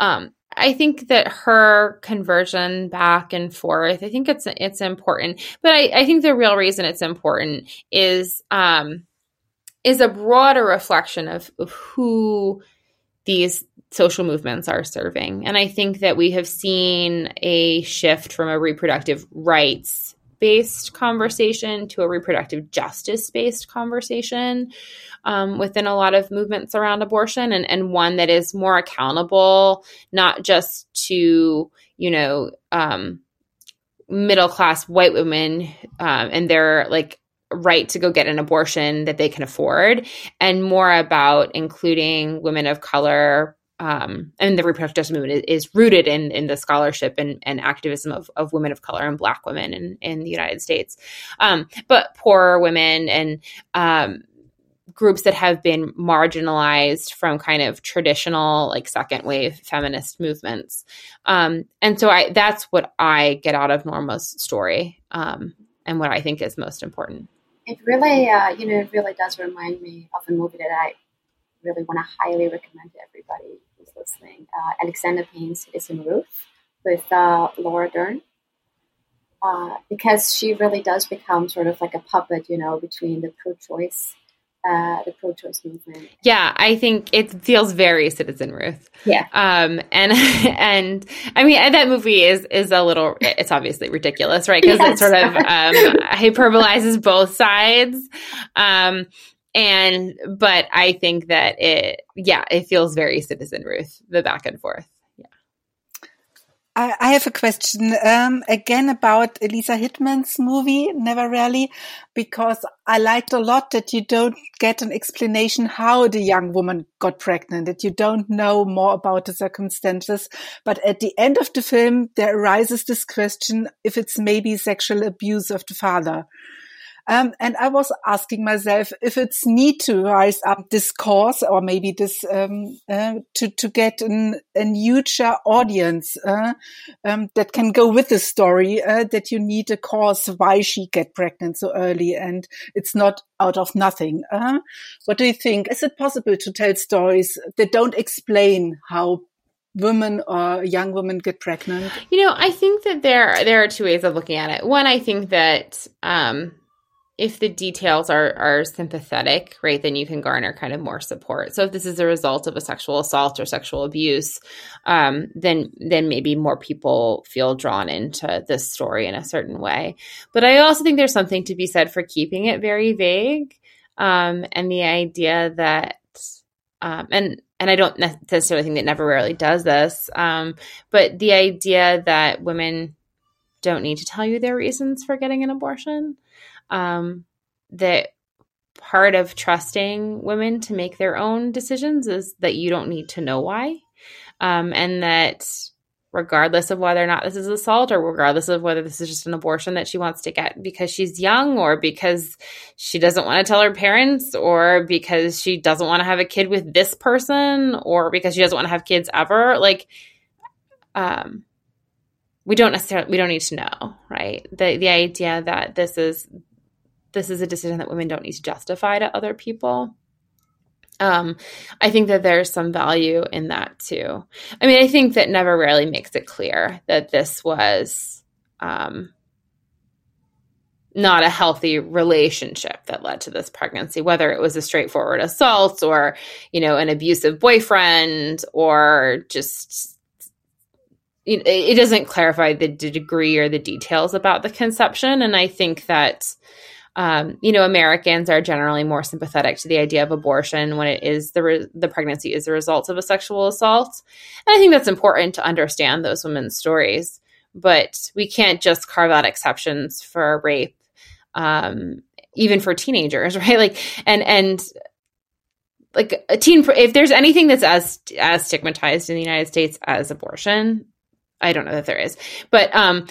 Um, I think that her conversion back and forth, I think it's it's important. But I, I think the real reason it's important is um, is a broader reflection of, of who these social movements are serving. And I think that we have seen a shift from a reproductive rights based conversation to a reproductive justice based conversation um, within a lot of movements around abortion and, and one that is more accountable, not just to, you know, um, middle class white women um, and their like right to go get an abortion that they can afford and more about including women of color um, and the reproductive movement is, is, rooted in in the scholarship and, and activism of, of women of color and Black women in, in the United States, um, but poorer women and um, groups that have been marginalized from kind of traditional like second wave feminist movements. Um, and so i that's what i get out of norma's story um, and what i think is most important it really uh, you know it really does remind me of a movie that i really want to highly recommend to everybody who's listening uh, alexander payne's citizen ruth with uh, laura dern. Uh, because she really does become sort of like a puppet, you know, between the pro-choice, uh, the pro-choice movement. Yeah, I think it feels very Citizen Ruth. Yeah. Um, and (laughs) and I mean that movie is is a little. It's obviously ridiculous, right? Because yes. it sort of um, hyperbolizes both sides. Um, and but I think that it, yeah, it feels very Citizen Ruth, the back and forth. I, I have a question um, again about Eliza Hittman's movie, Never Rarely, because I liked a lot that you don't get an explanation how the young woman got pregnant, that you don't know more about the circumstances. But at the end of the film, there arises this question if it's maybe sexual abuse of the father. Um, and I was asking myself if it's need to rise up this cause or maybe this um, uh, to to get an, a huge audience uh, um, that can go with the story. Uh, that you need a cause why she get pregnant so early, and it's not out of nothing. Uh. what do you think? Is it possible to tell stories that don't explain how women or young women get pregnant? You know, I think that there there are two ways of looking at it. One, I think that um, if the details are are sympathetic, right, then you can garner kind of more support. So if this is a result of a sexual assault or sexual abuse, um, then then maybe more people feel drawn into this story in a certain way. But I also think there's something to be said for keeping it very vague, um, and the idea that um, and and I don't necessarily think that never rarely does this, um, but the idea that women don't need to tell you their reasons for getting an abortion um, that part of trusting women to make their own decisions is that you don't need to know why. Um, and that regardless of whether or not this is assault or regardless of whether this is just an abortion that she wants to get because she's young or because she doesn't want to tell her parents or because she doesn't want to have a kid with this person or because she doesn't want to have kids ever like um we don't necessarily we don't need to know right the the idea that this is this is a decision that women don't need to justify to other people. Um, I think that there's some value in that too. I mean, I think that never rarely makes it clear that this was um, not a healthy relationship that led to this pregnancy, whether it was a straightforward assault or, you know, an abusive boyfriend or just it doesn't clarify the degree or the details about the conception. And I think that um, you know, Americans are generally more sympathetic to the idea of abortion when it is the re- the pregnancy is the result of a sexual assault, and I think that's important to understand those women's stories. But we can't just carve out exceptions for rape, um, even for teenagers, (laughs) right? Like, and and like a teen, if there's anything that's as as stigmatized in the United States as abortion, I don't know that there is, but um,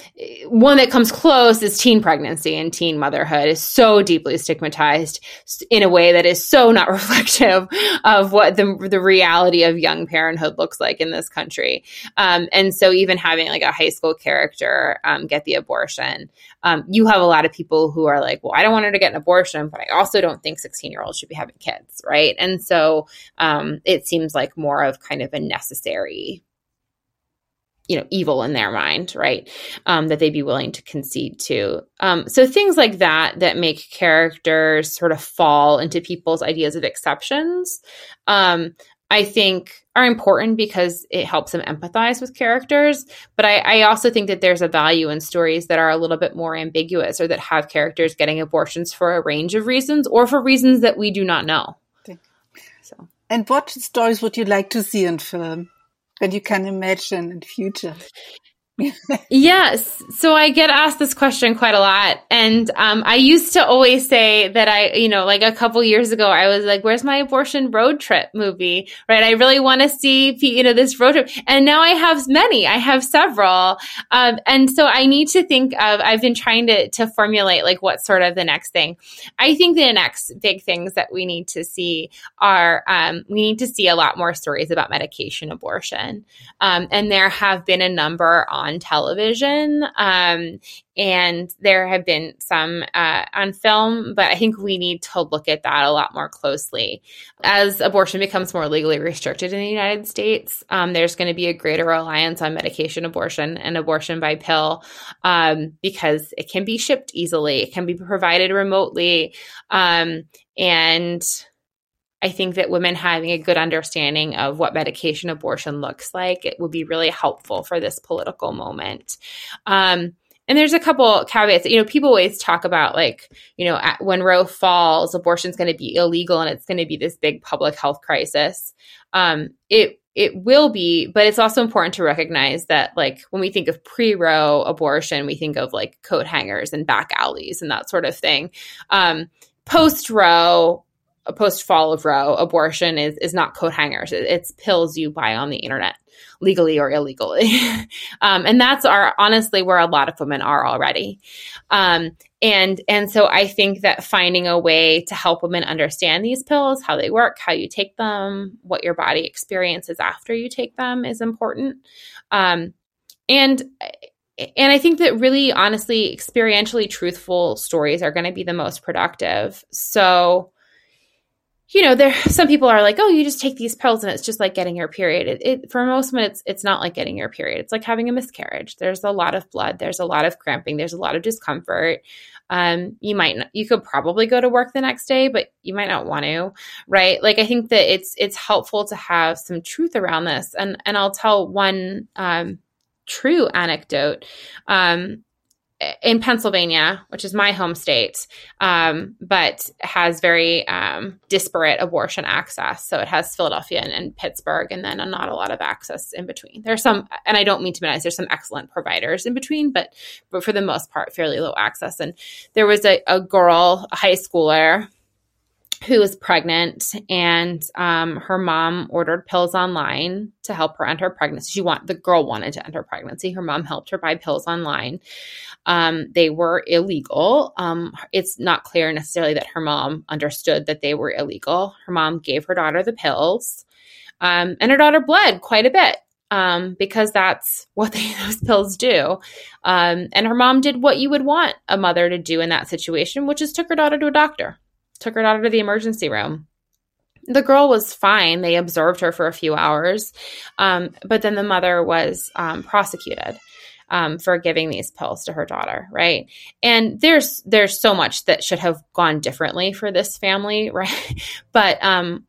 one that comes close is teen pregnancy and teen motherhood is so deeply stigmatized in a way that is so not (laughs) reflective of what the the reality of young parenthood looks like in this country. Um, and so, even having like a high school character um, get the abortion, um, you have a lot of people who are like, "Well, I don't want her to get an abortion, but I also don't think sixteen year olds should be having kids, right?" And so, um, it seems like more of kind of a necessary you know evil in their mind right? Um, that they'd be willing to concede to. Um, so things like that that make characters sort of fall into people's ideas of exceptions um, i think are important because it helps them empathize with characters. But I, I also think that there's a value in stories that are a little bit more ambiguous or that have characters getting abortions for a range of reasons or for reasons that we do not know. So. And what stories would you like to see in film that you can imagine in future? Yes. So I get asked this question quite a lot. And um, I used to always say that I, you know, like a couple years ago, I was like, where's my abortion road trip movie? Right. I really want to see, you know, this road trip. And now I have many, I have several. Um, and so I need to think of, I've been trying to, to formulate like what's sort of the next thing. I think the next big things that we need to see are, um, we need to see a lot more stories about medication abortion. Um, and there have been a number on television. Um, and there have been some uh, on film, but I think we need to look at that a lot more closely. As abortion becomes more legally restricted in the United States, um, there's going to be a greater reliance on medication abortion and abortion by pill um, because it can be shipped easily, it can be provided remotely, um, and I think that women having a good understanding of what medication abortion looks like, it would be really helpful for this political moment. Um, and there's a couple caveats. You know, people always talk about like, you know, when Roe falls, abortion is going to be illegal and it's going to be this big public health crisis. Um, it it will be, but it's also important to recognize that like when we think of pre-Roe abortion, we think of like coat hangers and back alleys and that sort of thing. Um, Post Roe, post fall of Roe, abortion is is not coat hangers. It's pills you buy on the internet, legally or illegally, (laughs) um, and that's our honestly where a lot of women are already. Um, and and so I think that finding a way to help women understand these pills, how they work, how you take them, what your body experiences after you take them, is important. Um, and and I think that really, honestly, experientially truthful stories are going to be the most productive. So you know, there (laughs) some people are like, oh, you just take these pills and it's just like getting your period. It, it, for most women, it's it's not like getting your period. It's like having a miscarriage. There's a lot of blood. There's a lot of cramping. There's a lot of discomfort. Um, you might not, you could probably go to work the next day, but you might not want to, right? Like I think that it's it's helpful to have some truth around this. And and I'll tell one um, true anecdote. Um, in Pennsylvania, which is my home state, um, but has very um, disparate abortion access. So it has Philadelphia and, and, Pittsburgh, and then not a lot of access in between. There's some, and I don't mean to minimize. There's some excellent providers in between, but but for the most part, fairly low access. And there was a, a girl, a high schooler, who was pregnant and um, her mom ordered pills online to help her enter pregnancy. She want the girl wanted to enter pregnancy. Her mom helped her buy pills online. Um, they were illegal. Um, it's not clear necessarily that her mom understood that they were illegal. Her mom gave her daughter the pills um, and her daughter bled quite a bit um, because that's (laughs) what they, those pills do. Um, and her mom did what you would want a mother to do in that situation, which is took her daughter to a doctor took her daughter to the emergency room. The girl was fine. They observed her for a few hours. Um, but then the mother was um, prosecuted. Um, for giving these pills to her daughter, right? And there's there's so much that should have gone differently for this family, (laughs) right? but um,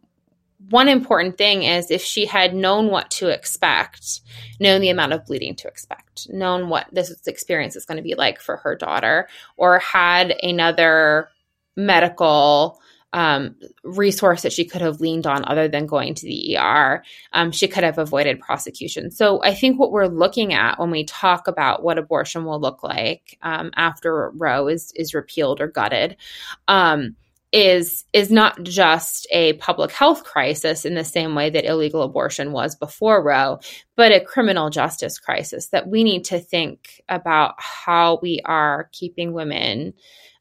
one important thing is if she had known what to expect, known the amount of bleeding to expect, known what this experience is going to be like for her daughter, or had another medical um, resource that she could have leaned on other than going to the ER, um, she could have avoided prosecution. So I think what we're looking at when we talk about what abortion will look like um, after Roe is is repealed or gutted. Um, is is not just a public health crisis in the same way that illegal abortion was before Roe, but a criminal justice crisis that we need to think about how we are keeping women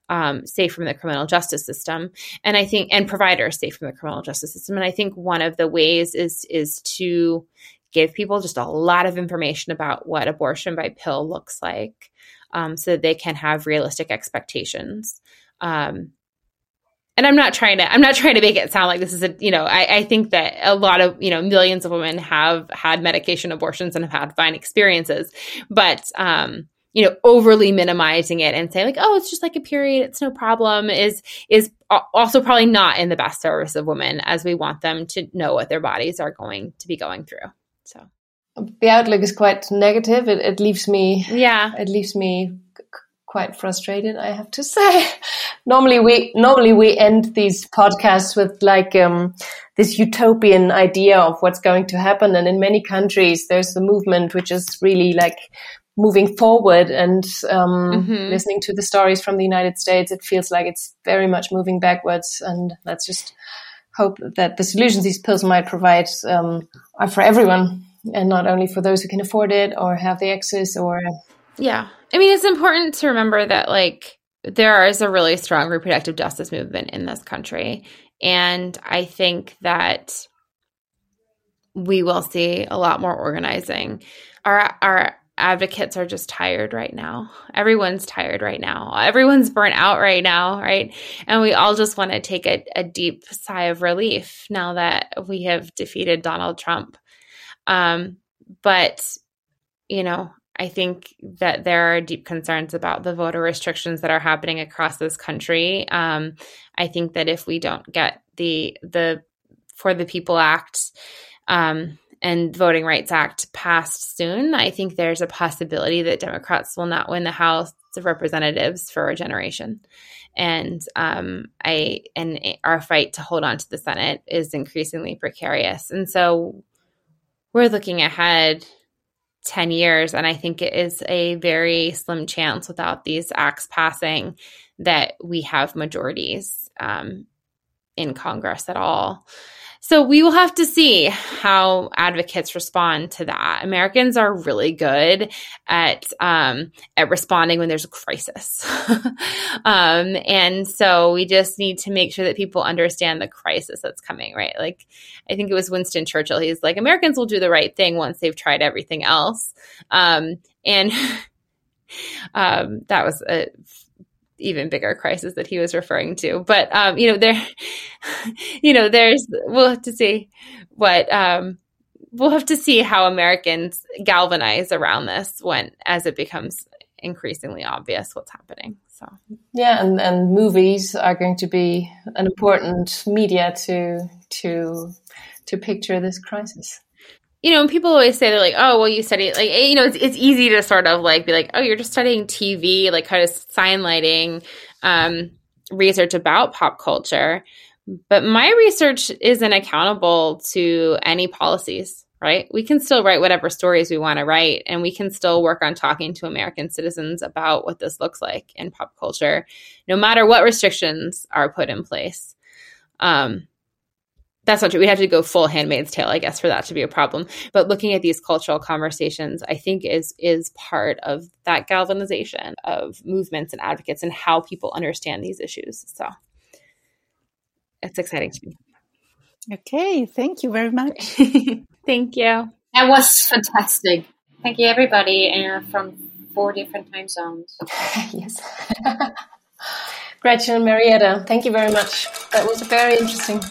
um, safe from the criminal justice system, and I think and providers safe from the criminal justice system. And I think one of the ways is is to give people just a lot of information about what abortion by pill looks like, um, so that they can have realistic expectations. Um, and I'm not trying to I'm not trying to make it sound like this is a you know I, I think that a lot of you know millions of women have had medication abortions and have had fine experiences, but um, you know overly minimizing it and say like oh it's just like a period. It's no problem is is also probably not in the best service of women as we want them to know what their bodies are going to be going through. So. The outlook is quite negative. It, it leaves me yeah. it leaves me quite frustrated i have to (laughs) say. Normally we normally we end these podcasts with like um, this utopian idea of what's going to happen. And in many countries there's a movement which is really like moving forward and um, mm-hmm. listening to the stories from the United States, it feels like it's very much moving backwards. And let's just hope that the solutions these pills might provide um, are for everyone and not only for those who can afford it or have the access or. Yeah. I mean, it's important to remember that, like, there is a really strong reproductive justice movement in this country. And I think that we will see a lot more organizing. Our, our advocates are just tired right now. Everyone's tired right now. Everyone's burnt out right now, right? And we all just want to take a, a deep sigh of relief now that we have defeated Donald Trump. Um, but, you know, I think that there are deep concerns about the voter restrictions that are happening across this country. Um, I think that if we don't get the the For the People Act um, and Voting Rights Act passed soon, I think there's a possibility that Democrats will not win the House of Representatives for a generation. And um, I and our fight to hold on to the Senate is increasingly precarious. And so we're looking ahead 10 years. And I think it is a very slim chance without these acts passing that we have majorities um, in Congress at all. So we will have to see how advocates respond to that. Americans are really good at um, at responding when there's a crisis, (laughs) um, and so we just need to make sure that people understand the crisis that's coming. Right? Like I think it was Winston Churchill. He's like, Americans will do the right thing once they've tried everything else, um, and (laughs) um, that was a even bigger crisis that he was referring to. But um, you know, there, (laughs) you know, there's we'll have to see what um, we'll have to see how Americans galvanize around this when as it becomes increasingly obvious what's happening. So yeah, and, and movies are going to be an important media to to to picture this crisis you know, people always say they're like, oh, well, you study like you know, it's it's easy to sort of like be like, oh, you're just studying TV, like kind of sign lighting um, research about pop culture. But my research isn't accountable to any policies, right? We can still write whatever stories we want to write, and we can still work on talking to American citizens about what this looks like in pop culture, no matter what restrictions are put in place. Um, that's not true. We have to go full Handmaid's Tale, I guess, for that to be a problem. But looking at these cultural conversations, I think is is part of that galvanization of movements and advocates and how people understand these issues. So it's exciting to me. Okay, thank you very much. (laughs) thank you. That was fantastic. Thank you, everybody, and from four different time zones. (laughs) yes. (laughs) Gretchen and Marietta, thank you very much. That was very interesting.